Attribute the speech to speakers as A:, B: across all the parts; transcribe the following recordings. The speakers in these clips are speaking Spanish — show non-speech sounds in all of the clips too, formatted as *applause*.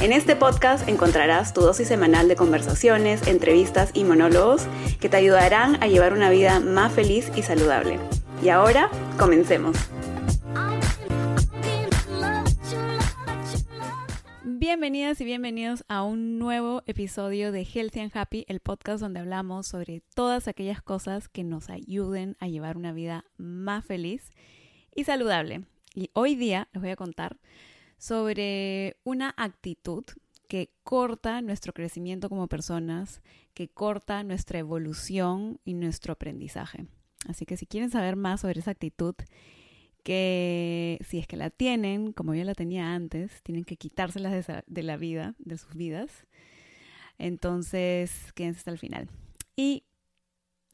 A: En este podcast encontrarás tu dosis semanal de conversaciones, entrevistas y monólogos que te ayudarán a llevar una vida más feliz y saludable. Y ahora, comencemos. Bienvenidas y bienvenidos a un nuevo episodio de Healthy and Happy, el podcast donde hablamos sobre todas aquellas cosas que nos ayuden a llevar una vida más feliz y saludable. Y hoy día les voy a contar sobre una actitud que corta nuestro crecimiento como personas, que corta nuestra evolución y nuestro aprendizaje. Así que si quieren saber más sobre esa actitud, que si es que la tienen, como yo la tenía antes, tienen que quitárselas de, de la vida, de sus vidas. Entonces, quédense hasta el final. Y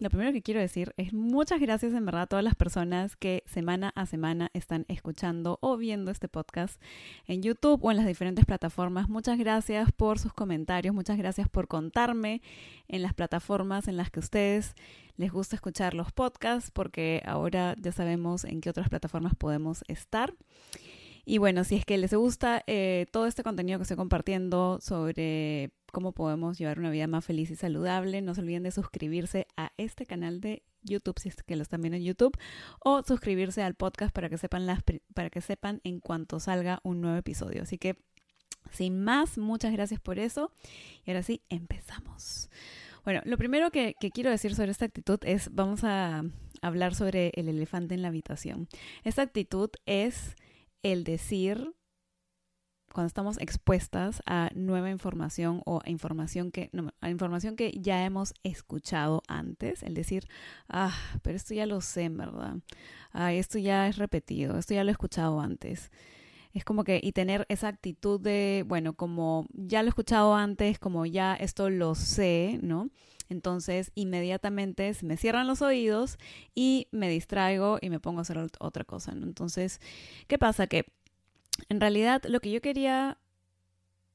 A: lo primero que quiero decir es muchas gracias en verdad a todas las personas que semana a semana están escuchando o viendo este podcast en YouTube o en las diferentes plataformas. Muchas gracias por sus comentarios, muchas gracias por contarme en las plataformas en las que ustedes les gusta escuchar los podcasts porque ahora ya sabemos en qué otras plataformas podemos estar. Y bueno, si es que les gusta eh, todo este contenido que estoy compartiendo sobre cómo podemos llevar una vida más feliz y saludable. No se olviden de suscribirse a este canal de YouTube si es que lo están viendo en YouTube o suscribirse al podcast para que sepan las para que sepan en cuanto salga un nuevo episodio. Así que sin más, muchas gracias por eso. Y ahora sí, empezamos. Bueno, lo primero que, que quiero decir sobre esta actitud es, vamos a hablar sobre el elefante en la habitación. Esta actitud es el decir cuando estamos expuestas a nueva información o a información que, no, información que ya hemos escuchado antes, el decir, ah, pero esto ya lo sé, verdad, ah, esto ya es repetido, esto ya lo he escuchado antes. Es como que, y tener esa actitud de, bueno, como ya lo he escuchado antes, como ya esto lo sé, ¿no? Entonces, inmediatamente se me cierran los oídos y me distraigo y me pongo a hacer otra cosa, ¿no? Entonces, ¿qué pasa? Que en realidad lo que yo quería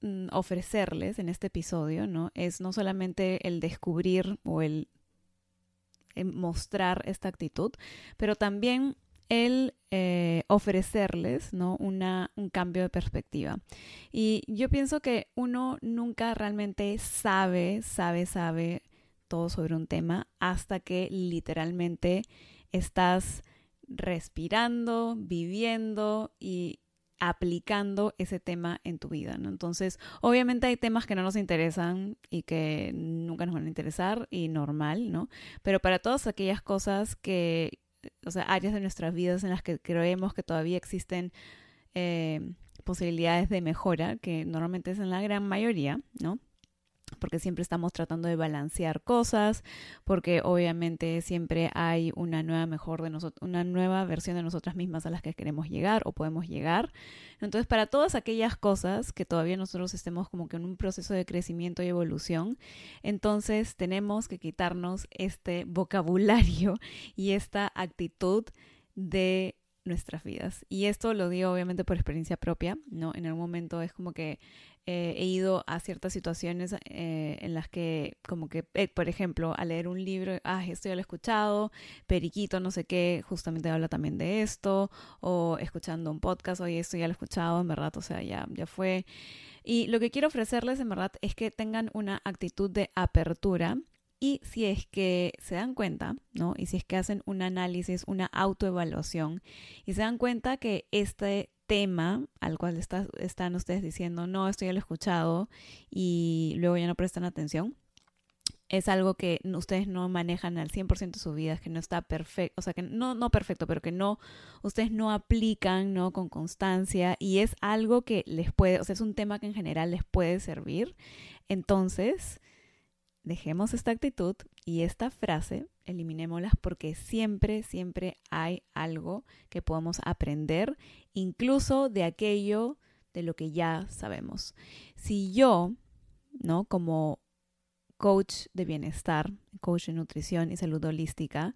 A: mm, ofrecerles en este episodio, ¿no? Es no solamente el descubrir o el, mostrar esta actitud, pero también el eh, ofrecerles ¿no? Una, un cambio de perspectiva. Y yo pienso que uno nunca realmente sabe, sabe, sabe todo sobre un tema hasta que literalmente estás respirando, viviendo y aplicando ese tema en tu vida. Entonces, obviamente hay temas que no nos interesan y que nunca nos van a interesar y normal, ¿no? Pero para todas aquellas cosas que, o sea, áreas de nuestras vidas en las que creemos que todavía existen eh, posibilidades de mejora, que normalmente es en la gran mayoría, ¿no? Porque siempre estamos tratando de balancear cosas, porque obviamente siempre hay una nueva mejor de nosotros, una nueva versión de nosotras mismas a las que queremos llegar o podemos llegar. Entonces, para todas aquellas cosas que todavía nosotros estemos como que en un proceso de crecimiento y evolución, entonces tenemos que quitarnos este vocabulario *laughs* y esta actitud de nuestras vidas. Y esto lo digo obviamente por experiencia propia, ¿no? En algún momento es como que eh, he ido a ciertas situaciones eh, en las que, como que, eh, por ejemplo, a leer un libro, ah, esto ya lo he escuchado, Periquito, no sé qué, justamente habla también de esto, o escuchando un podcast, oye, esto ya lo he escuchado, en verdad, o sea, ya, ya fue. Y lo que quiero ofrecerles, en verdad, es que tengan una actitud de apertura. Y si es que se dan cuenta, ¿no? Y si es que hacen un análisis, una autoevaluación, y se dan cuenta que este tema al cual están ustedes diciendo, no, esto ya lo he escuchado y luego ya no prestan atención, es algo que ustedes no manejan al 100% de su vida, que no está perfecto, o sea, que no, no perfecto, pero que no, ustedes no aplican, ¿no? Con constancia y es algo que les puede, o sea, es un tema que en general les puede servir. Entonces, dejemos esta actitud y esta frase, eliminémoslas porque siempre, siempre hay algo que podamos aprender, incluso de aquello de lo que ya sabemos. Si yo ¿no? Como coach de bienestar, coach de nutrición y salud holística,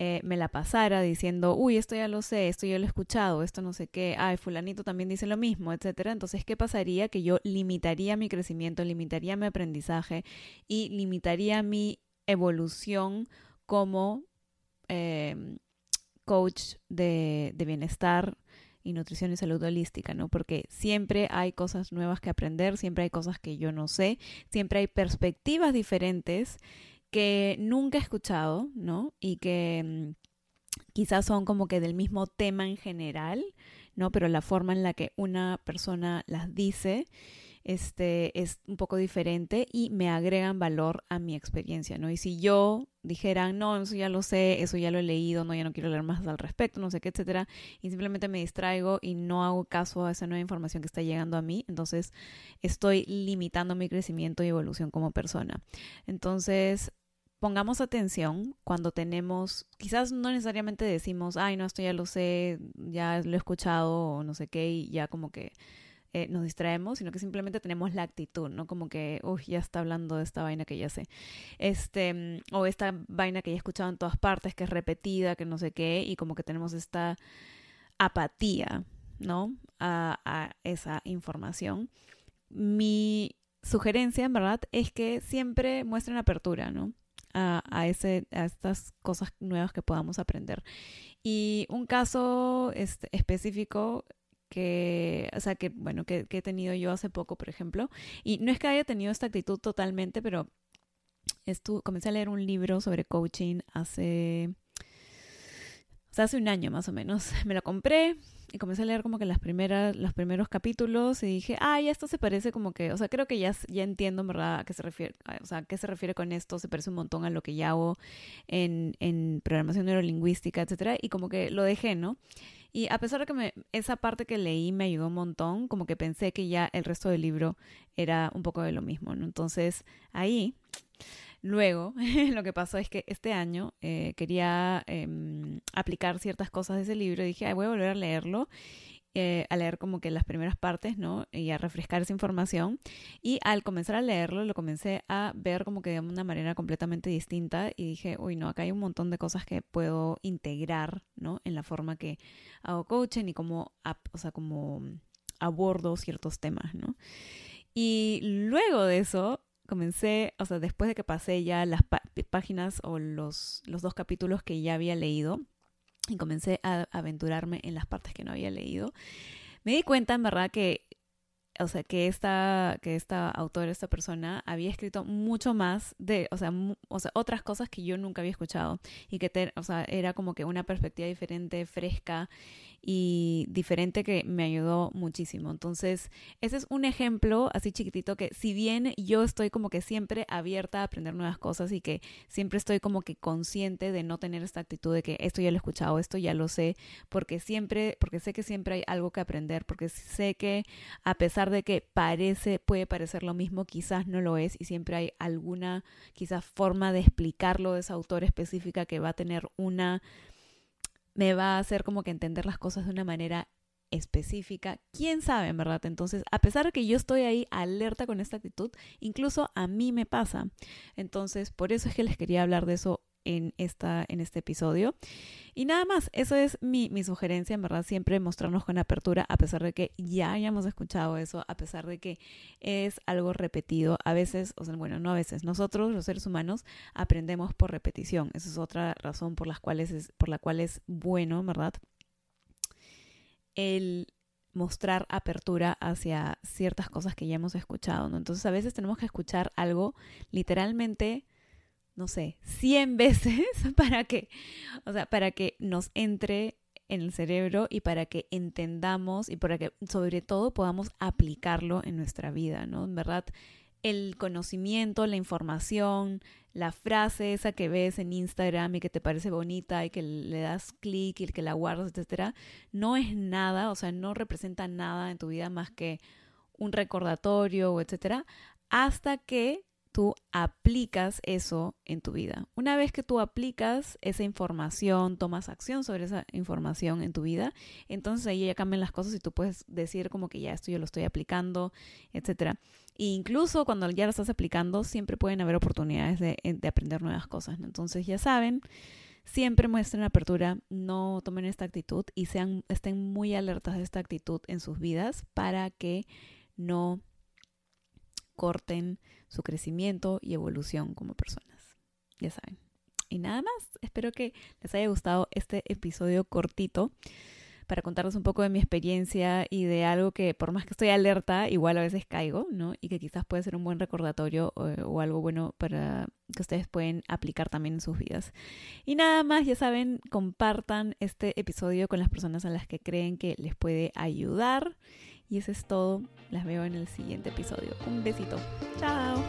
A: eh, me la pasara diciendo, uy, esto ya lo sé, esto ya lo he escuchado, esto no sé qué, ay, fulanito también dice lo mismo, etcétera. Entonces, ¿qué pasaría? Que yo limitaría mi crecimiento, limitaría mi aprendizaje y limitaría mi evolución como em, coach de, de bienestar y nutrición y salud holística, ¿no? Porque siempre hay cosas nuevas que aprender, siempre hay cosas que yo no sé, siempre hay perspectivas diferentes que nunca he escuchado, ¿no? Y que mm, quizás son como que del mismo tema en general, ¿no? Pero la forma en la que una persona las dice este, es un poco diferente y me agregan valor a mi experiencia, ¿no? Y si yo dijera, no, eso ya lo sé, eso ya lo he leído, no, ya no quiero leer más al respecto, no sé qué, etcétera, y simplemente me distraigo y no hago caso a esa nueva información que está llegando a mí, entonces estoy limitando mi crecimiento y evolución como persona. Entonces, pongamos atención cuando tenemos, quizás no necesariamente decimos, ay, no, esto ya lo sé, ya lo he escuchado o no sé qué, y ya como que eh, nos distraemos, sino que simplemente tenemos la actitud, ¿no? Como que, uy, ya está hablando de esta vaina que ya sé. Este, mm, o esta vaina que ya he escuchado en todas partes, que es repetida, que no sé qué, y como que tenemos esta apatía, ¿no? A, a esa información. Mi sugerencia, en verdad, es que siempre muestren apertura, ¿no? A, a, ese, a estas cosas nuevas que podamos aprender. Y un caso este, específico que, o sea, que, bueno, que, he tenido yo hace poco, por ejemplo. Y no es que haya tenido esta actitud totalmente, pero estuve, comencé a leer un libro sobre coaching hace, hace un año más o menos. *laughs* Me lo compré y comencé a leer como que las primeras, los primeros capítulos y dije, ay, esto se parece como que, o sea, creo que ya, ya entiendo, ¿verdad?, a qué se refiere, o sea, a qué se refiere con esto, se parece un montón a lo que ya hago en, en programación neurolingüística, etcétera, y como que lo dejé, ¿no? Y a pesar de que esa parte que leí me ayudó un montón, como que pensé que ya el resto del libro era un poco de lo mismo, ¿no? Entonces ahí, luego, *laughs* lo que pasó es que este año eh, quería em, aplicar ciertas cosas de ese libro y dije, Ay, voy a volver a leerlo eh, a leer como que las primeras partes, ¿no? Y a refrescar esa información. Y al comenzar a leerlo, lo comencé a ver como que de una manera completamente distinta y dije, uy, no, acá hay un montón de cosas que puedo integrar, ¿no? En la forma que hago coaching y como, o sea, como abordo ciertos temas, ¿no? Y luego de eso, comencé, o sea, después de que pasé ya las páginas o los, los dos capítulos que ya había leído, y comencé a aventurarme en las partes que no había leído, me di cuenta en verdad que, o sea, que esta, que esta autora, esta persona, había escrito mucho más de, o sea, o sea otras cosas que yo nunca había escuchado y que, o sea, era como que una perspectiva diferente, fresca y diferente que me ayudó muchísimo. Entonces, ese es un ejemplo así chiquitito que si bien yo estoy como que siempre abierta a aprender nuevas cosas y que siempre estoy como que consciente de no tener esta actitud de que esto ya lo he escuchado, esto ya lo sé, porque siempre, porque sé que siempre hay algo que aprender, porque sé que a pesar de que parece, puede parecer lo mismo, quizás no lo es y siempre hay alguna quizás forma de explicarlo de esa autor específica que va a tener una me va a hacer como que entender las cosas de una manera específica. ¿Quién sabe, en verdad? Entonces, a pesar de que yo estoy ahí alerta con esta actitud, incluso a mí me pasa. Entonces, por eso es que les quería hablar de eso en, esta, en este episodio. Y nada más, eso es mi, mi, sugerencia, en verdad, siempre mostrarnos con apertura, a pesar de que ya hayamos escuchado eso, a pesar de que es algo repetido. A veces, o sea, bueno, no a veces, nosotros los seres humanos aprendemos por repetición. Esa es otra razón por, las cuales es, por la cual es bueno, ¿verdad? El mostrar apertura hacia ciertas cosas que ya hemos escuchado, ¿no? Entonces a veces tenemos que escuchar algo literalmente no sé, 100 *laughs* veces para que, o sea, para que nos entre en el cerebro y para que entendamos y para que sobre todo podamos aplicarlo en nuestra vida, ¿no? En verdad, el conocimiento, la información, la frase esa que ves en Instagram y que te parece bonita y que le das clic y que la guardas, etcétera, no es nada, o sea, no representa nada en tu vida más que un recordatorio etcétera, hasta que tú aplicas eso en tu vida. Una vez que tú aplicas esa información, tomas acción sobre esa información en tu vida, entonces ahí ya cambian las cosas y tú puedes decir como que ya esto yo lo estoy aplicando, etc. E incluso cuando ya lo estás aplicando, siempre pueden haber oportunidades de, aprender nuevas cosas. Entonces ya saben, siempre muestren apertura, no tomen esta actitud y sean, estén muy alertas de esta actitud en sus vidas para que no corten su crecimiento y evolución como personas. Ya saben. Y nada más, espero que les haya gustado este episodio cortito para contarles un poco de mi experiencia y de algo que por más que estoy alerta, igual a veces caigo, ¿no? Y que quizás puede ser un buen recordatorio o, algo bueno para que ustedes pueden aplicar también en sus vidas. Y nada más, ya saben, compartan este episodio con las personas a las que creen que les puede ayudar. Y eso es todo. Las veo en el siguiente episodio. Un besito. Chao.